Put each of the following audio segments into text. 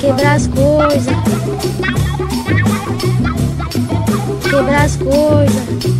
Quebrar as coisas. Quebrar as coisas.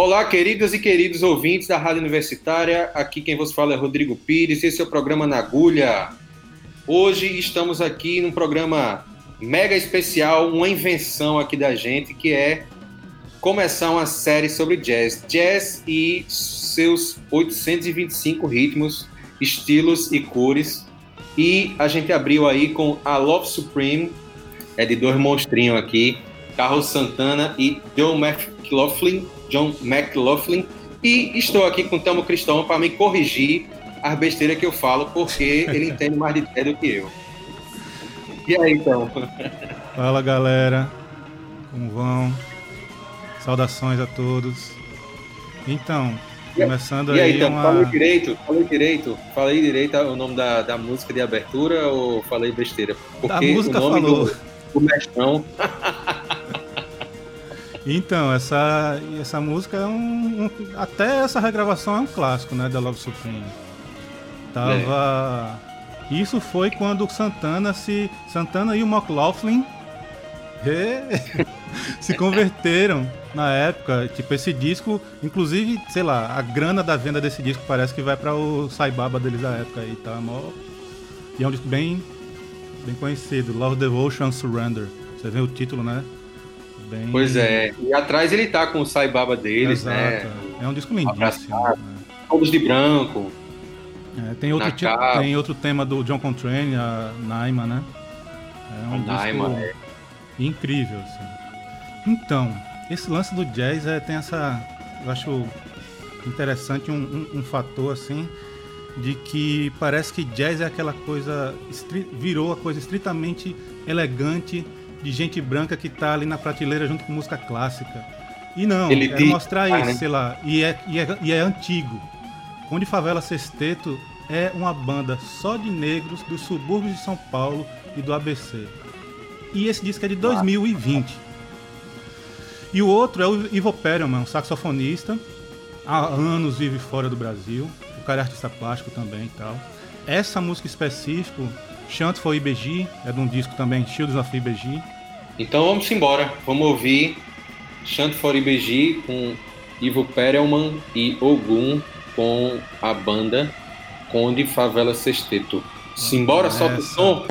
Olá, queridas e queridos ouvintes da Rádio Universitária. Aqui quem vos fala é Rodrigo Pires. Esse é o programa Na Agulha. Hoje estamos aqui num programa mega especial, uma invenção aqui da gente, que é começar uma série sobre jazz. Jazz e seus 825 ritmos, estilos e cores. E a gente abriu aí com a Love Supreme, é de dois monstrinhos aqui, Carlos Santana e John McLaughlin, John McLaughlin, e estou aqui com o Tamo Cristão para me corrigir as besteiras que eu falo, porque ele entende mais de jazz do que eu. E aí, então? Fala, galera. Como vão? Saudações a todos. Então, começando e aí, aí então, uma... falei direito, falei direito, falei direito o nome da, da música de abertura ou falei besteira? Porque A música o nome falou. do, do mestrão Então, essa, essa música é um, um- Até essa regravação é um clássico, né? Da Love Supreme. Tava. Isso foi quando o Santana se. Santana e o McLaughlin se converteram na época. Tipo, esse disco, inclusive, sei lá, a grana da venda desse disco parece que vai para o Saibaba deles da época aí, tá? Mó... E é um disco bem, bem conhecido, Love Devotion Surrender. Você vê o título, né? Bem... Pois é. E atrás ele tá com o Saibaba deles, Exato. né? É um disco lindíssimo. Abraçado. né? Todos de branco. É, tem, outro Na ti- capa. tem outro tema do John Coltrane, a Naima, né? É um Naima, disco é. incrível, assim. Então, esse lance do jazz é, tem essa... Eu acho interessante um, um- um fator, assim, de que parece que jazz é aquela coisa... virou a coisa estritamente elegante de gente branca que tá ali na prateleira junto com música clássica. E não, Ele diz- mostrar ah, isso, né? sei lá, e é, e é, e é antigo. Onde Favela Sexteto é uma banda só de negros dos subúrbios de São Paulo e do ABC. E esse disco é de 2020. E o outro é o Ivo Perelman, um saxofonista. Há anos vive fora do Brasil. O cara é artista plástico também e tal. Essa música específica, Chant for IBG, é de um disco também, Shields of IBG. Então vamos embora. Vamos ouvir Chant for IBG com Ivo Perelman e Ogum com a banda Conde Favela Sexteto. Simbora, solta o som.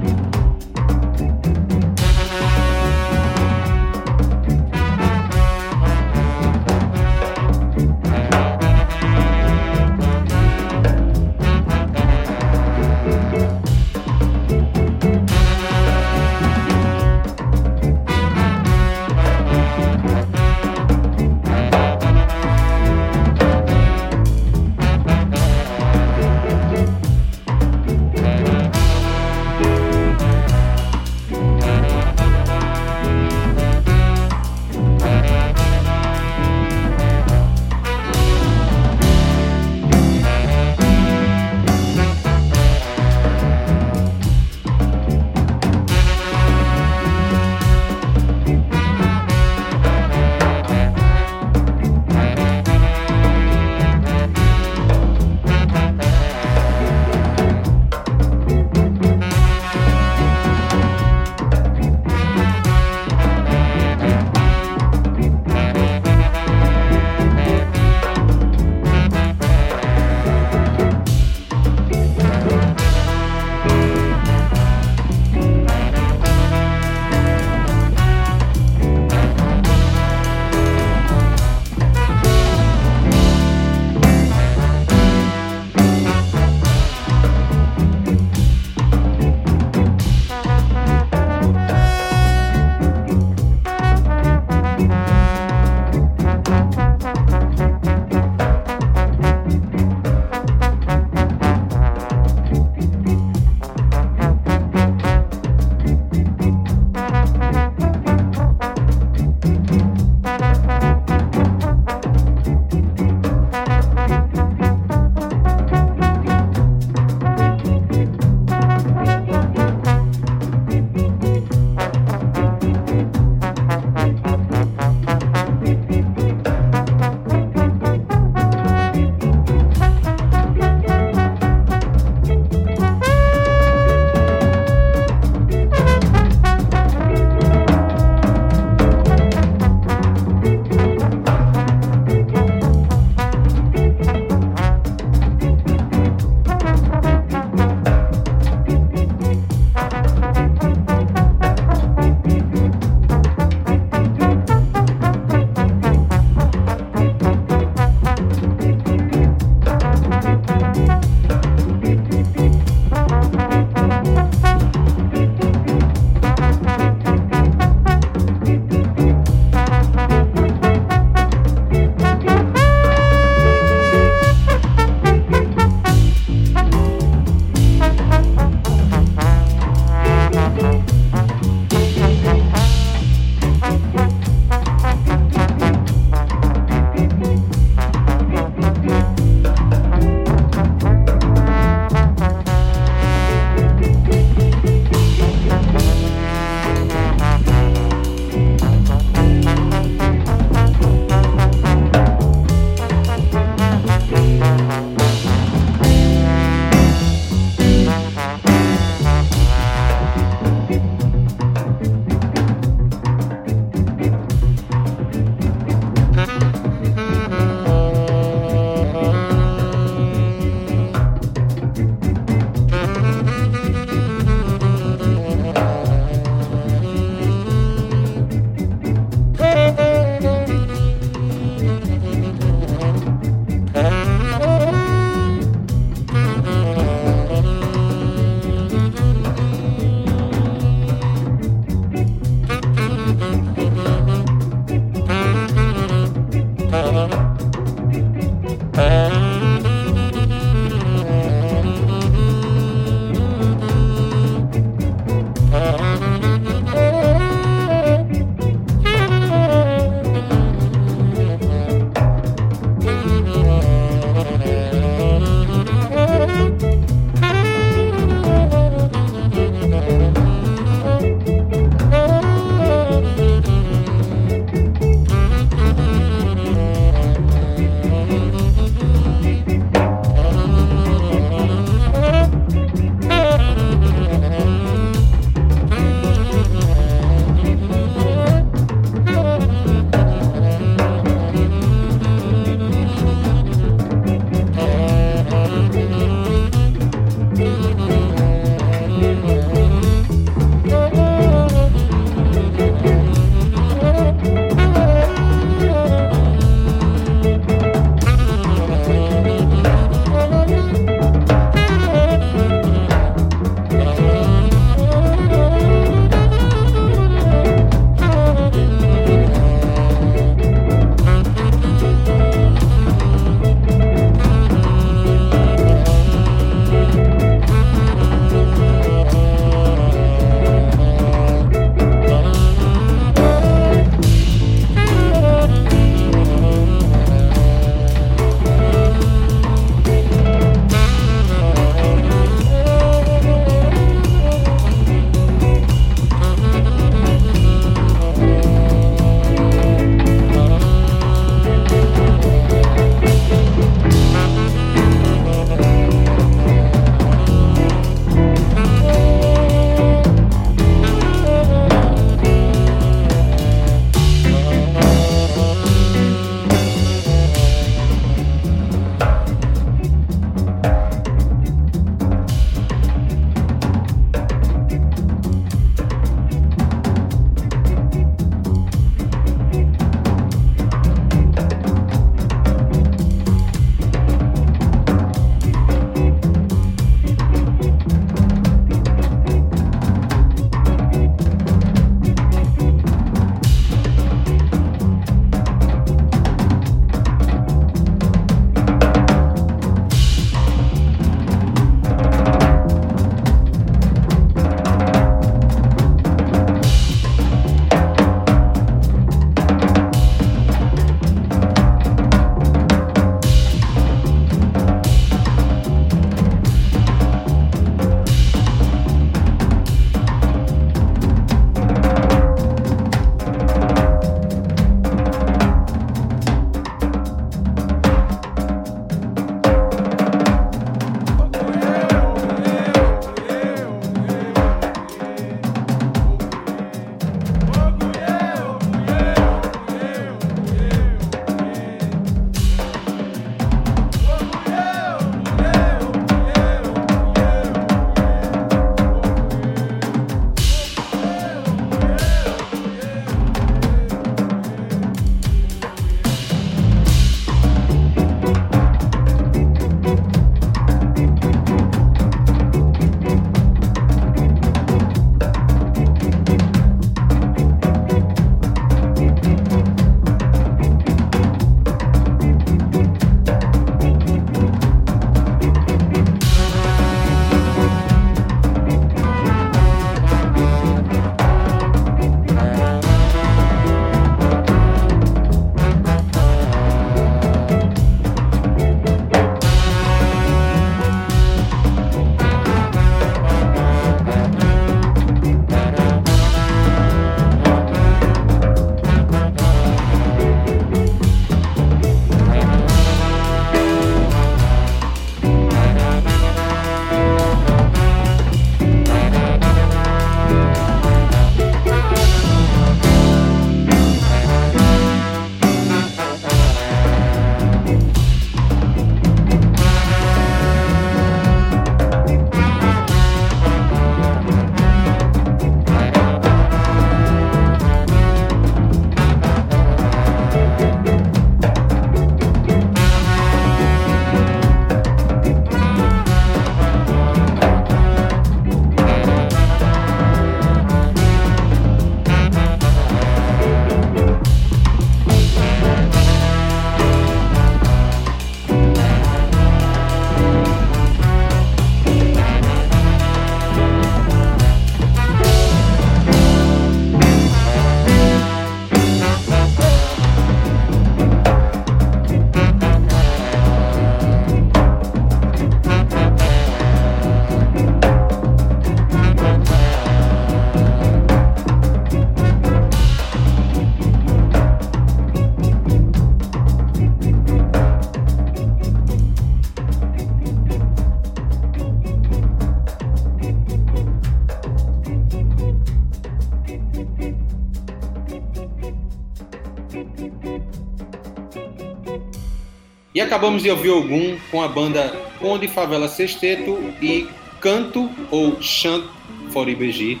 Acabamos de ouvir algum com a banda Conde Favela Sexteto e Canto ou Chant for IBG,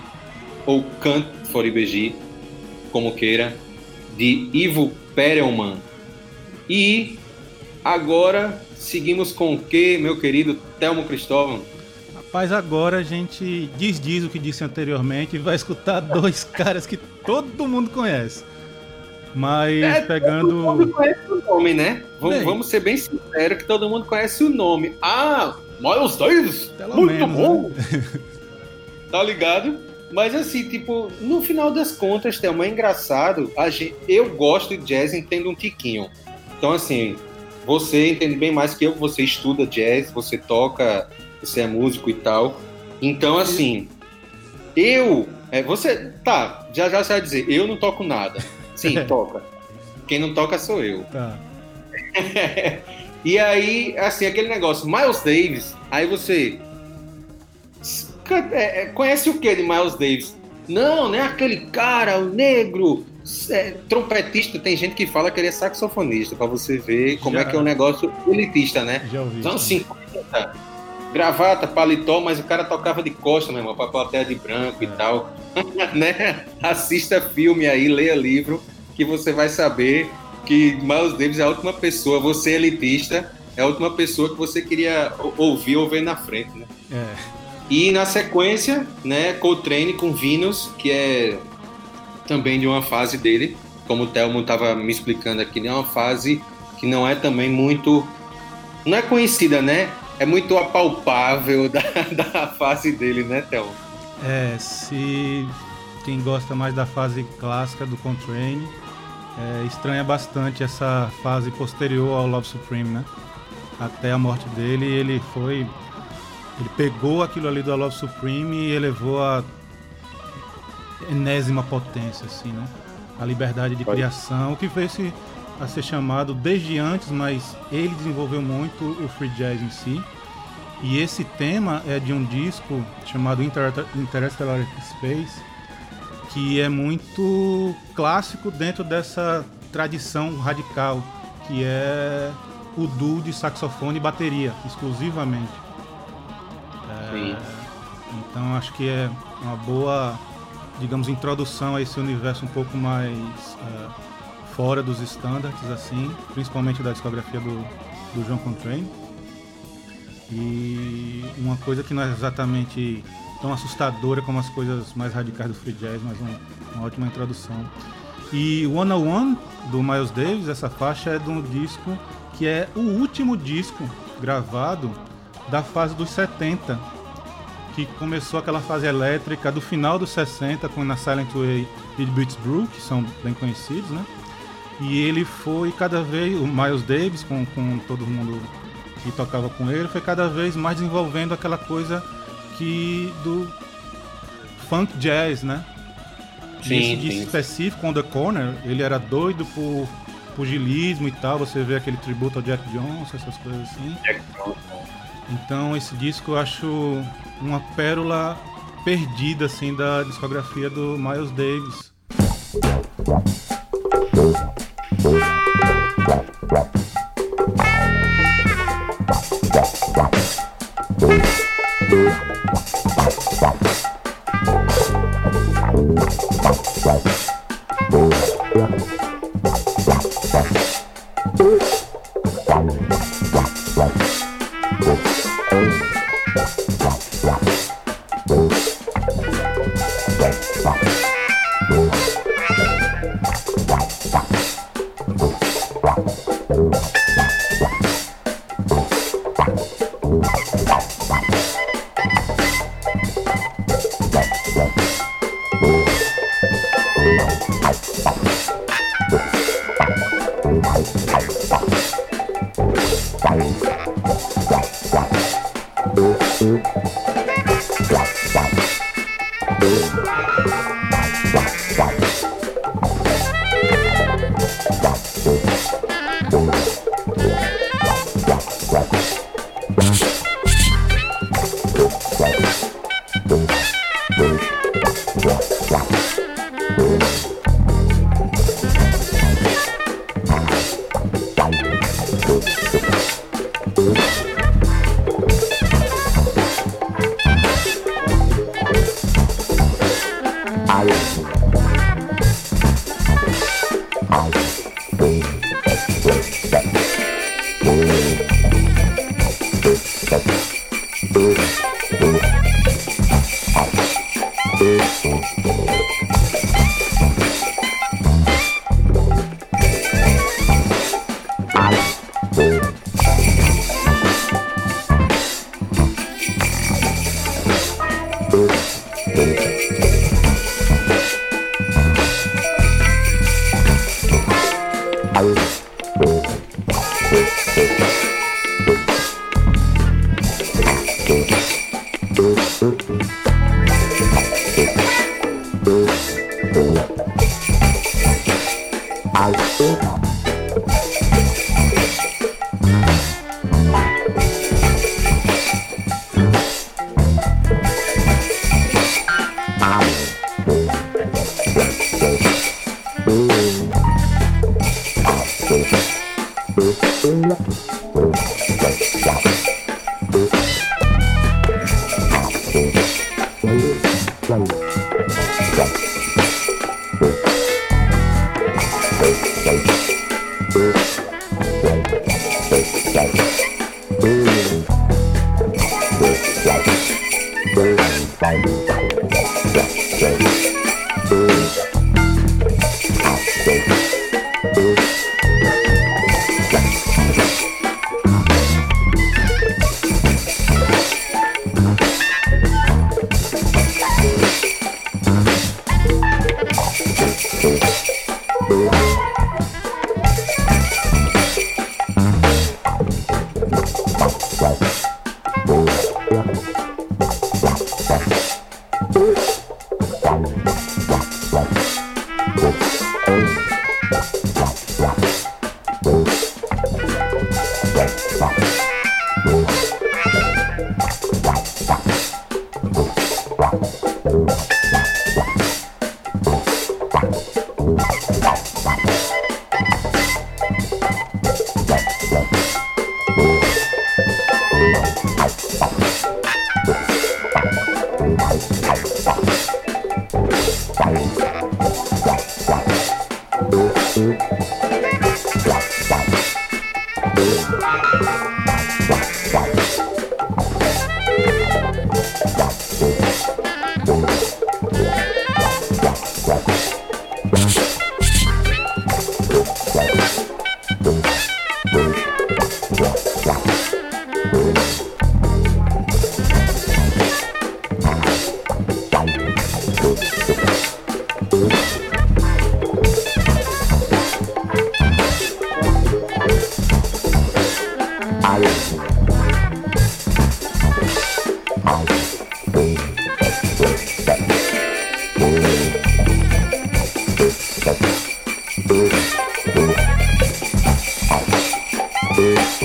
ou Cant for IBG, como queira, de Ivo Perelman. E agora seguimos com o que, meu querido Telmo Cristóvão? Rapaz, agora a gente desdiz o que disse anteriormente e vai escutar dois caras que todo mundo conhece. Mas É, pegando. Todo mundo conhece o nome, né? Vamos, Bem. vamos ser bem sinceros que todo mundo conhece o nome. Ah, Miles Davis! Muito menos, bom! né? Tá ligado? Mas assim, tipo, no final das contas, Thelma, é engraçado. A gente, eu gosto de jazz, entendo um tiquinho. Então, assim, você entende bem mais que eu, você estuda jazz, você toca, você é músico e tal. Então, assim, eu. é, você. Tá, já já você vai dizer, eu não toco nada. Sim, toca. Quem não toca sou eu. Tá. e aí, assim, aquele negócio, Miles Davis, aí você. é, é, conhece o que de Miles Davis? Não, né? Aquele cara, o negro, é, trompetista. Tem gente que fala que ele é saxofonista, pra você ver como Já. é que é um negócio elitista, né? Já ouvi. Então, isso. 50, gravata, paletó, mas o cara tocava de costa, meu irmão, pra plateia de branco e tal. né? Assista filme aí, leia livro, que você vai saber que Miles Davis é a última pessoa, você é elitista, é a última pessoa que você queria ou- ouvir ou ver na frente, né? É. E na sequência, né, Coltrane com Venus, que é também de uma fase dele, como o Thelmo estava me explicando aqui, é uma fase que não é também muito. Não é conhecida, né? É muito apalpável da, da fase dele, né, Thelmo? É, se quem gosta mais da fase clássica do Coltrane, é, estranha bastante essa fase posterior ao Love Supreme, né? Até a morte dele, ele foi. Ele pegou aquilo ali do Love Supreme e elevou a enésima potência, assim, né? A liberdade de Pode. criação, o que fez se a ser chamado desde antes, mas ele desenvolveu muito o free jazz em si. E esse tema é de um disco chamado Inter Interstellar Space, que é muito clássico dentro dessa tradição radical, que é o duo de saxofone e bateria, exclusivamente. É, então acho que é uma boa, digamos, introdução a esse universo um pouco mais é, fora dos estándares, assim, principalmente da discografia do, do John Coltrane. E uma coisa que não é exatamente tão assustadora como as coisas mais radicais do free jazz, mas um- uma ótima introdução. E One on One do Miles Davis, essa faixa é de um disco que é o último disco gravado da fase dos 70, que começou aquela fase elétrica do final dos 60 com Na Silent Way e Beats Brew, que são bem conhecidos, né? E ele foi cada vez, o Miles Davis, com, com todo mundo que tocava com ele, foi cada vez mais desenvolvendo aquela coisa que do funk jazz, né? Sim, esse disco sim. específico, On The Corner, ele era doido por pugilismo e tal, você vê aquele tributo ao Jack Johnson, essas coisas assim. Então esse disco eu acho uma pérola perdida assim da discografia do Miles Davis. Gracias. Peace.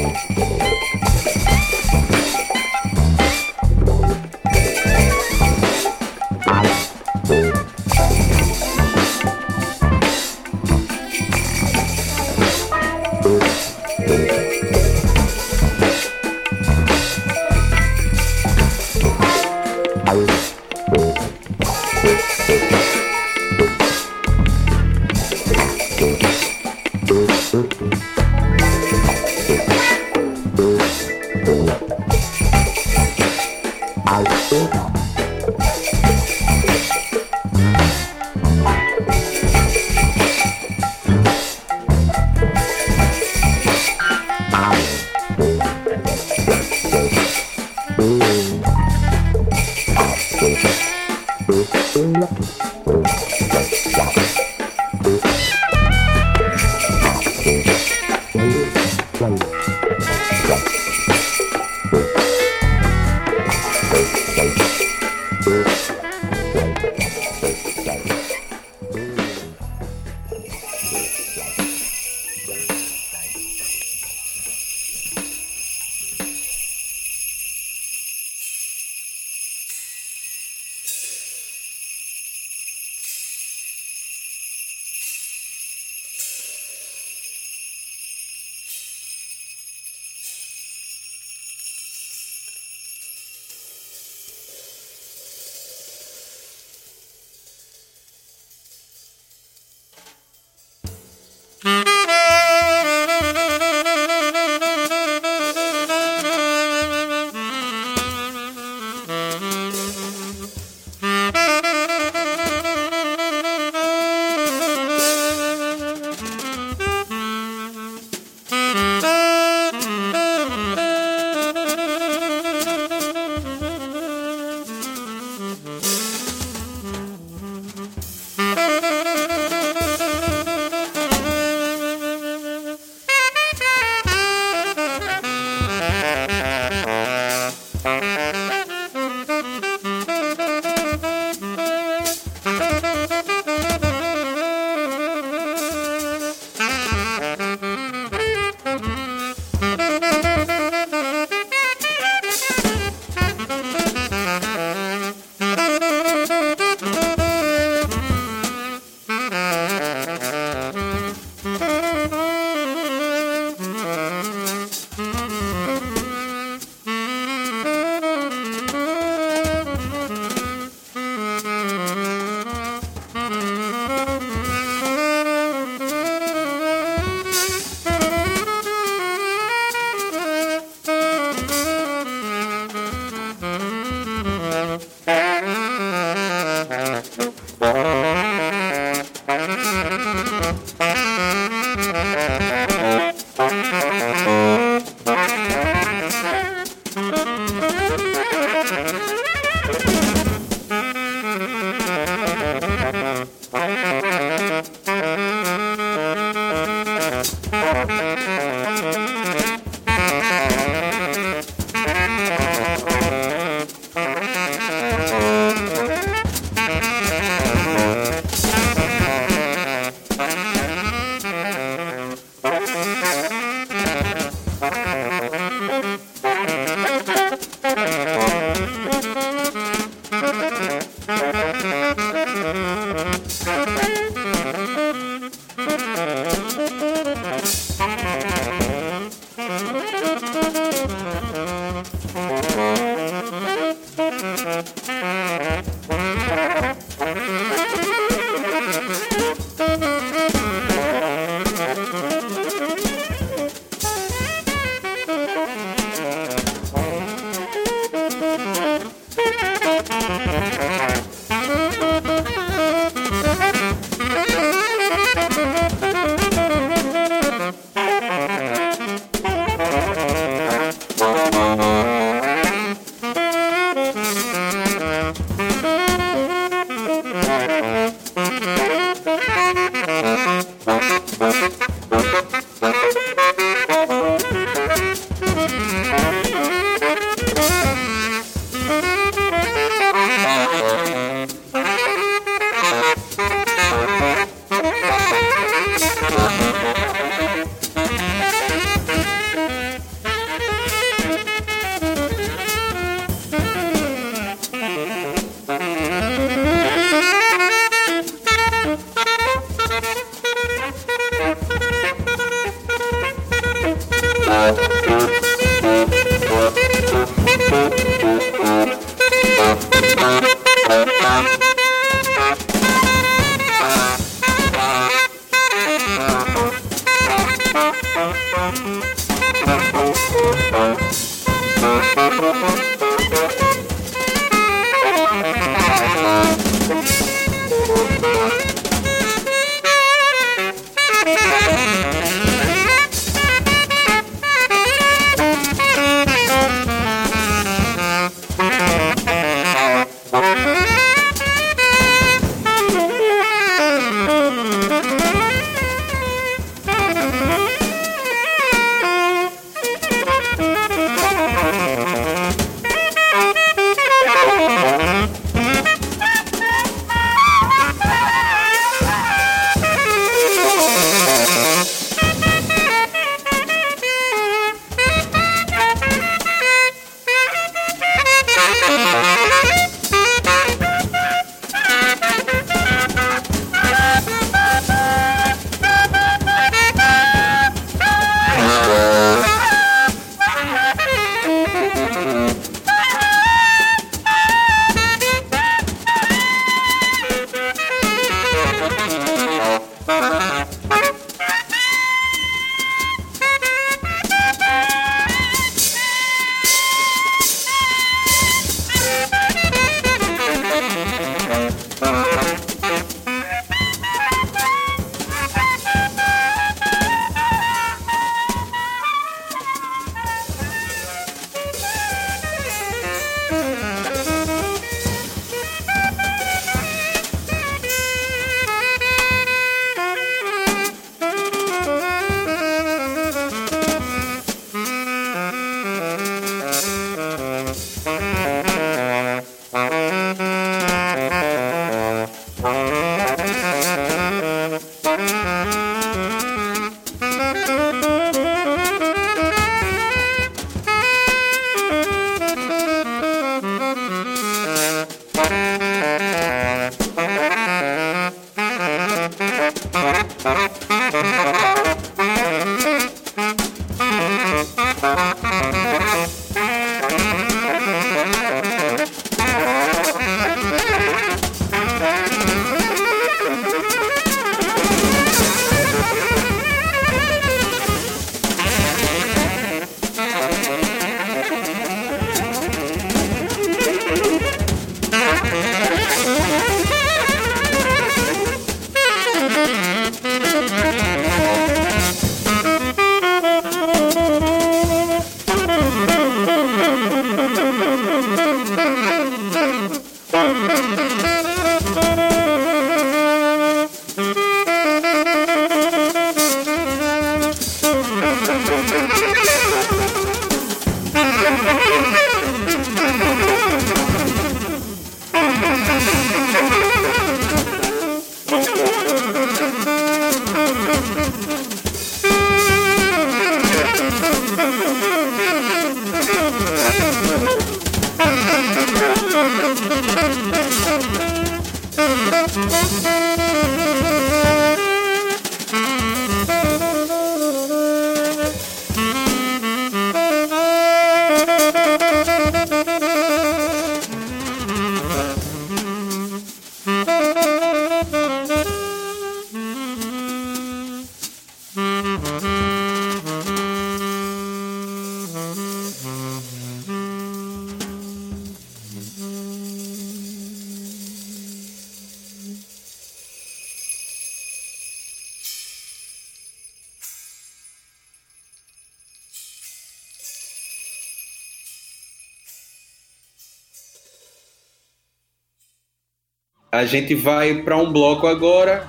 A gente vai para um bloco agora,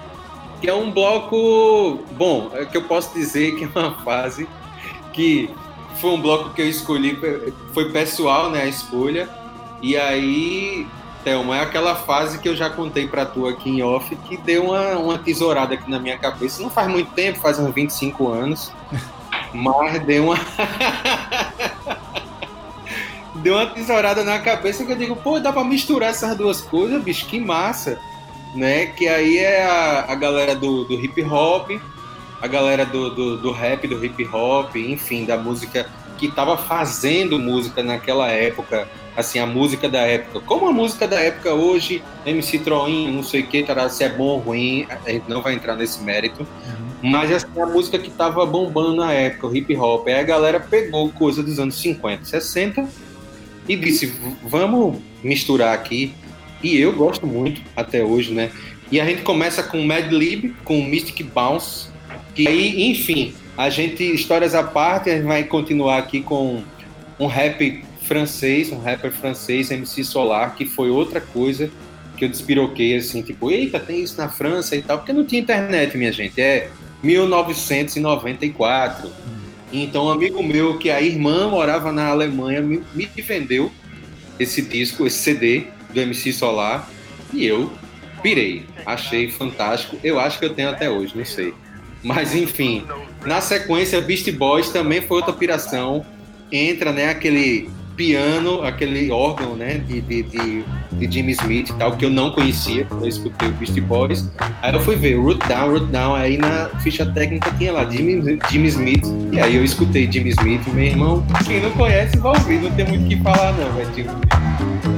que é um bloco, bom, é que eu posso dizer que é uma fase que foi um bloco que eu escolhi, foi pessoal, né, a escolha. E aí, Thelma, é aquela fase que eu já contei para tu aqui em off, que deu uma, uma tesourada aqui na minha cabeça. Não faz muito tempo, faz uns 25 anos, mas deu uma deu uma tesourada na cabeça que eu digo, pô, dá pra misturar essas duas coisas, bicho, que massa, né? Que aí é a, a galera do, do hip hop, a galera do, do, do, rap, do hip hop, enfim, da música que tava fazendo música naquela época, assim, a música da época. Como a música da época hoje, MC Troin, não sei o que, se é bom ou ruim, a gente não vai entrar nesse mérito. Uhum. Mas assim, a música que tava bombando na época, o hip hop, aí a galera pegou coisa dos anos 50, 60 e disse: vamos misturar aqui. E eu gosto muito até hoje, né? E a gente começa com Mad Lib, com Mystic Bounce, que aí, enfim, a gente, histórias à parte, a gente vai continuar aqui com um rap francês, um rapper francês, MC Solar, que foi outra coisa que eu despiroquei, assim, tipo, eita, tem isso na França e tal, porque não tinha internet, minha gente, é 1994. Então, um amigo meu, que a irmã morava na Alemanha, me, me vendeu esse disco, esse CD do MC Solar, e eu pirei. Achei fantástico. Eu acho que eu tenho até hoje, não sei. Mas, enfim, na sequência, Beast Boys também foi outra piração. Entra, né, aquele piano, aquele órgão, né, de, de, de, de Jimmy Smith tal, que eu não conhecia quando eu escutei o Beast Boys. Aí eu fui ver Root Down, Root Down, aí na ficha técnica tinha lá Jimmy, Jimmy Smith, e aí eu escutei Jimmy Smith, meu irmão, quem não conhece vai ouvir, não tem muito o que falar não, velho. Tipo...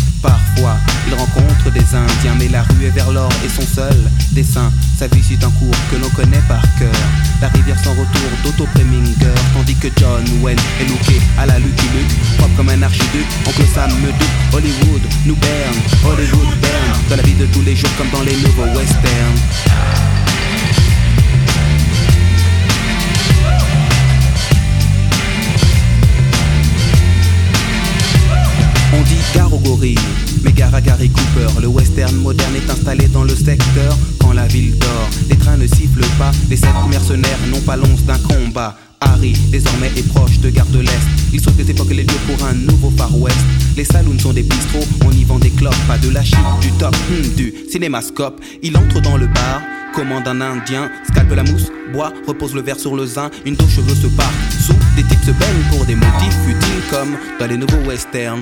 Parfois, il rencontre des Indiens, mais la rue est vers l'or et son seul dessin. Sa vie suit un cours que l'on connaît par cœur. La rivière sans retour d'Otto Preminger, tandis que John Wayne est looké à la Lucky Luke, propre comme un archiduc. Oncle Sam me doute, Hollywood nous berne, Hollywood berne, dans la vie de tous les jours comme dans les nouveaux westerns. On dit gare aux gorilles, mais gare à Gary Cooper. Le western moderne est installé dans le secteur quand la ville dort. Les trains ne sifflent pas, les sept mercenaires n'ont pas l'once d'un combat. Harry, désormais, est proche de Gare de l'Est. Il des époques les lieux pour un nouveau Far West. Les saloons sont des bistrots, on y vend des clopes, pas de la chip, du top, hmm, du cinémascope. Il entre dans le bar, commande un indien, scalpe la mousse, boit, repose le verre sur le zin, une dos cheveux se part. Sous, des se baignent pour des motifs futiles comme dans les nouveaux westerns.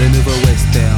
Le nouveau western. Chill.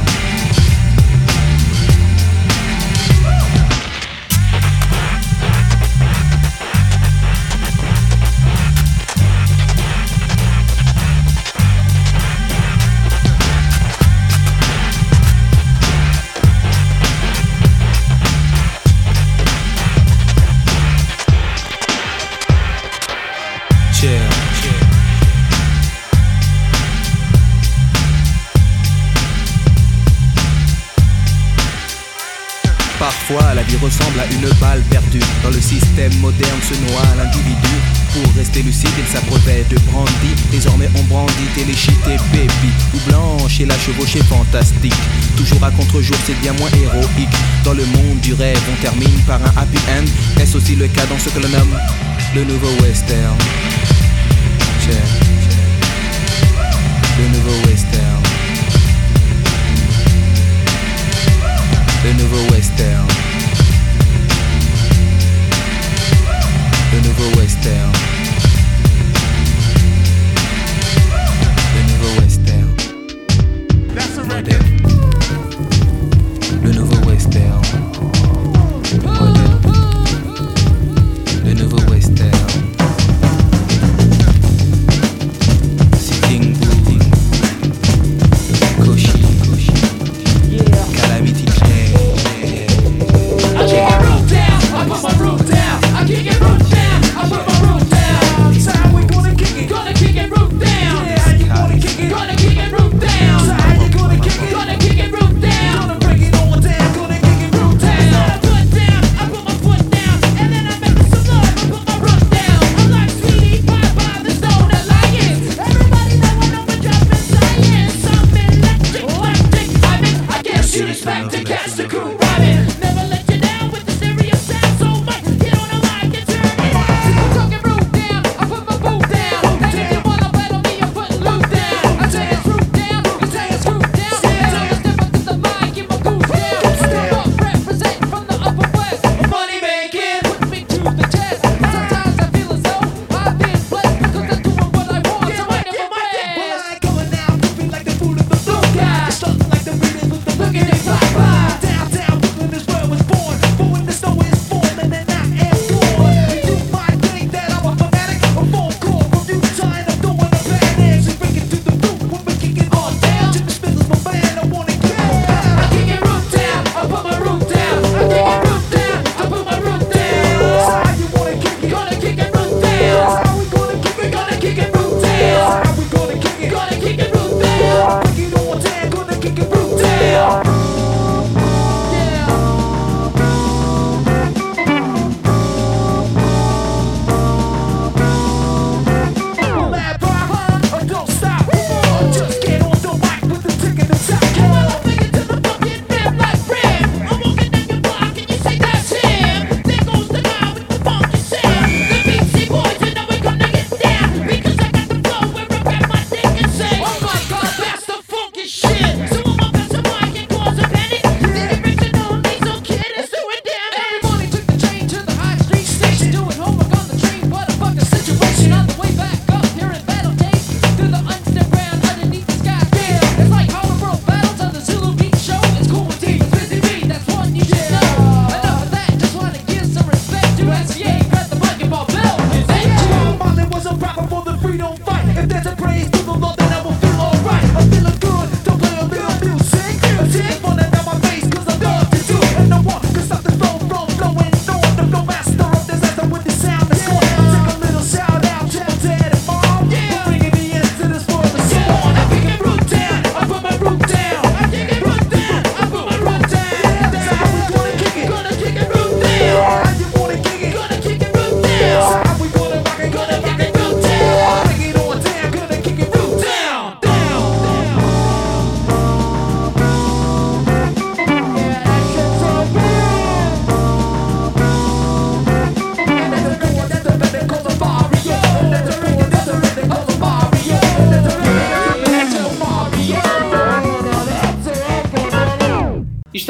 La vie ressemble à une balle perdue. Dans le système moderne se noie l'individu. Pour rester lucide, il s'abreuvait de brandy. Désormais, on brandit téléchité baby. Ou blanche et la chevauchée fantastique. Toujours à contre-jour, c'est bien moins héroïque. Dans le monde du rêve, on termine par un happy end. Est-ce aussi le cas dans ce que l'on nomme le nouveau western? Le nouveau western. Le nouveau western. Le nouveau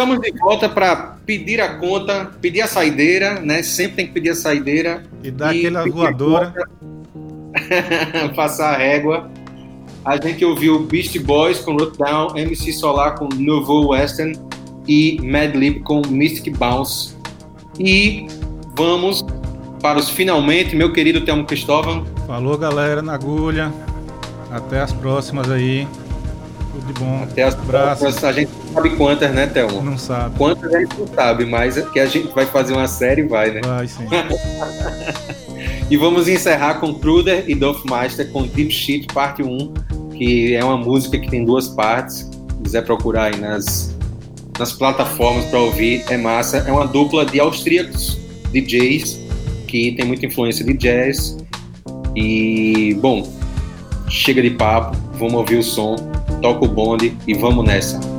Estamos de volta para pedir a conta, pedir a saideira, né? Sempre tem que pedir a saideira. E dar aquela voadora. Passar a régua. A gente ouviu Beast Boys com Root Down, MC Solar com Nouveau Western e Madlib com Mystic Bounce. E vamos para os finalmente, meu querido Telmo Cristóvão. Falou, galera, na agulha. Até as próximas aí. De bom. Até as próximas. A gente não sabe quantas, né, Telmo? Não sabe. Quantas a gente não sabe, mas é que a gente vai fazer uma série vai, né? Vai sim. e vamos encerrar com Kruder e Master com Deep Shit Parte 1, que é uma música que tem duas partes. Se quiser procurar aí nas, nas plataformas para ouvir, é massa. É uma dupla de austríacos DJs que tem muita influência de jazz. E, bom, chega de papo, vamos ouvir o som, toca o bonde e vamos nessa.